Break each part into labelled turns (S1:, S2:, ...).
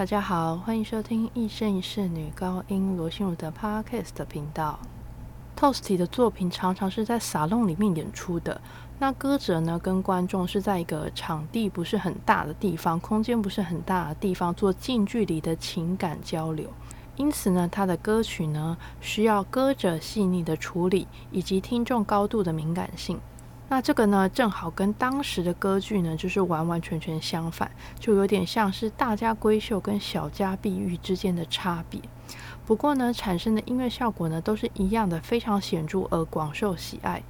S1: 大家好，欢迎收听一生一世女高音罗心如的 Podcast 频道。Toasty 的作品常常是在沙龙里面演出的，那歌者呢跟观众是在一个场地不是很大的地方，空间不是很大的地方做近距离的情感交流。因此呢，他的歌曲呢需要歌者细腻的处理，以及听众高度的敏感性。那这个呢，正好跟当时的歌剧呢，就是完完全全相反，就有点像是大家闺秀跟小家碧玉之间的差别。不过呢，产生的音乐效果呢，都是一样的，非常显著而广受喜爱。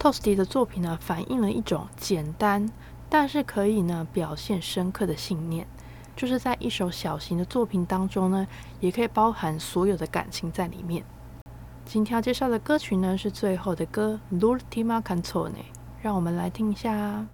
S1: Toasty 的作品呢，反映了一种简单，但是可以呢表现深刻的信念，就是在一首小型的作品当中呢，也可以包含所有的感情在里面。今天要介绍的歌曲呢，是最后的歌《L'ultima canzone》。让我们来听一下。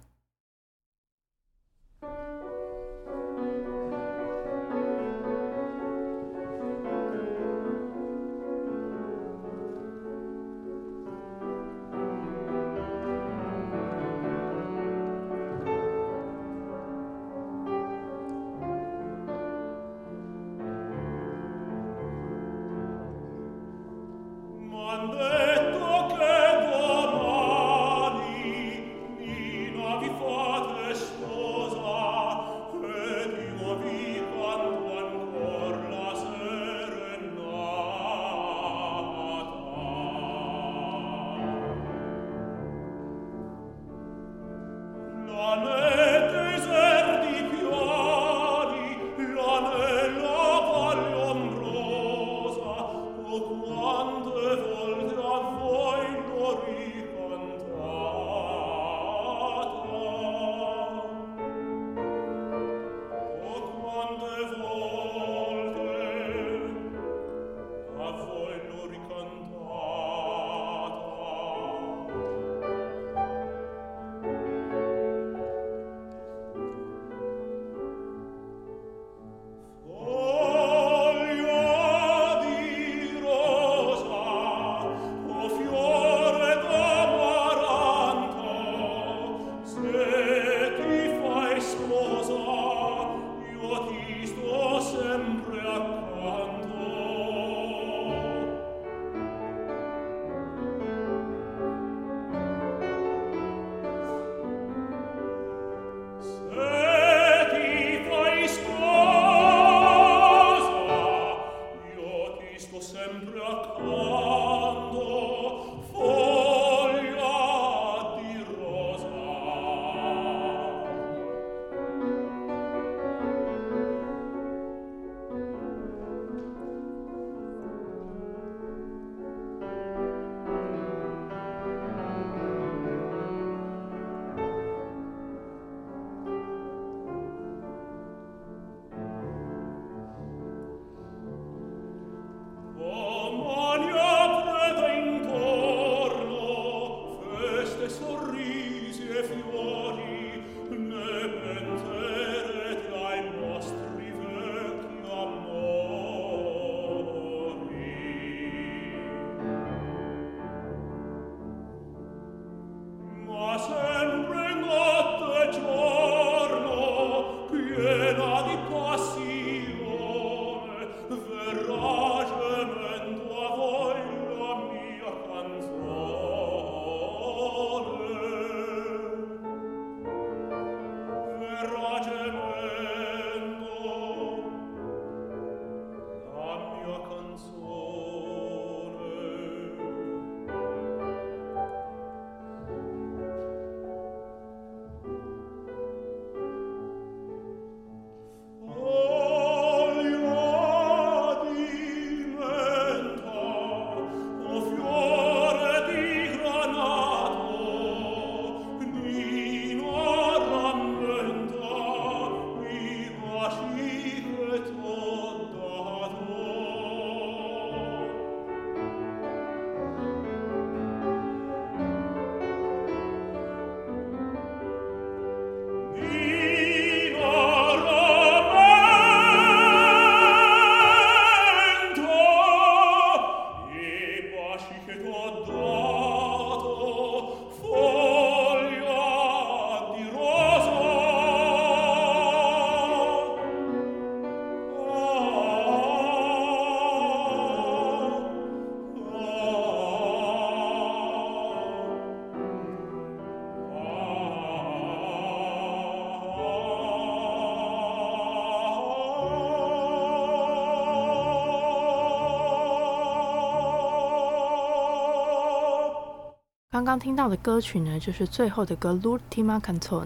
S1: 刚刚听到的歌曲呢，就是最后的歌《Lutima canzone》。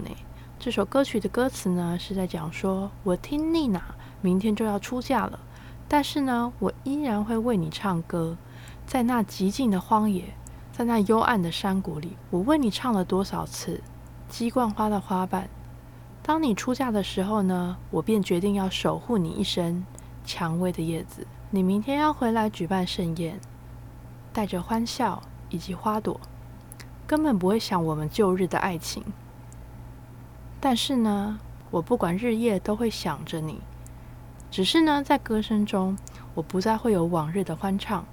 S1: 这首歌曲的歌词呢，是在讲说：我听妮娜明天就要出嫁了，但是呢，我依然会为你唱歌。在那寂静的荒野，在那幽暗的山谷里，我为你唱了多少次《鸡冠花的花瓣》。当你出嫁的时候呢，我便决定要守护你一生。蔷薇的叶子，你明天要回来举办盛宴，带着欢笑以及花朵。根本不会想我们旧日的爱情，但是呢，我不管日夜都会想着你。只是呢，在歌声中，我不再会有往日的欢唱。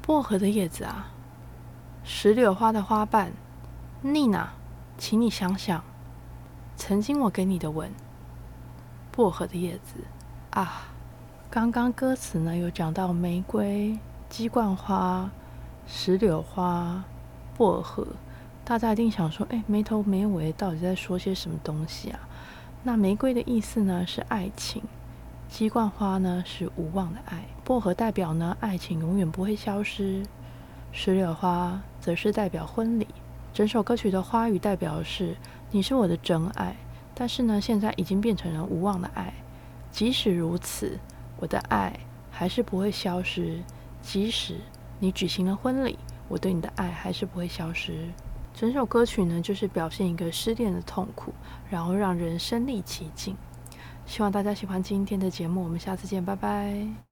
S1: 薄荷的叶子啊，石榴花的花瓣，妮娜，请你想想，曾经我给你的吻。薄荷的叶子啊，刚刚歌词呢有讲到玫瑰、鸡冠花、石榴花。薄荷，大家一定想说，哎，没头没尾，到底在说些什么东西啊？那玫瑰的意思呢是爱情，鸡冠花呢是无望的爱，薄荷代表呢爱情永远不会消失，石榴花则是代表婚礼。整首歌曲的花语代表是你是我的真爱，但是呢现在已经变成了无望的爱。即使如此，我的爱还是不会消失，即使你举行了婚礼。我对你的爱还是不会消失。整首歌曲呢，就是表现一个失恋的痛苦，然后让人身临其境。希望大家喜欢今天的节目，我们下次见，拜拜。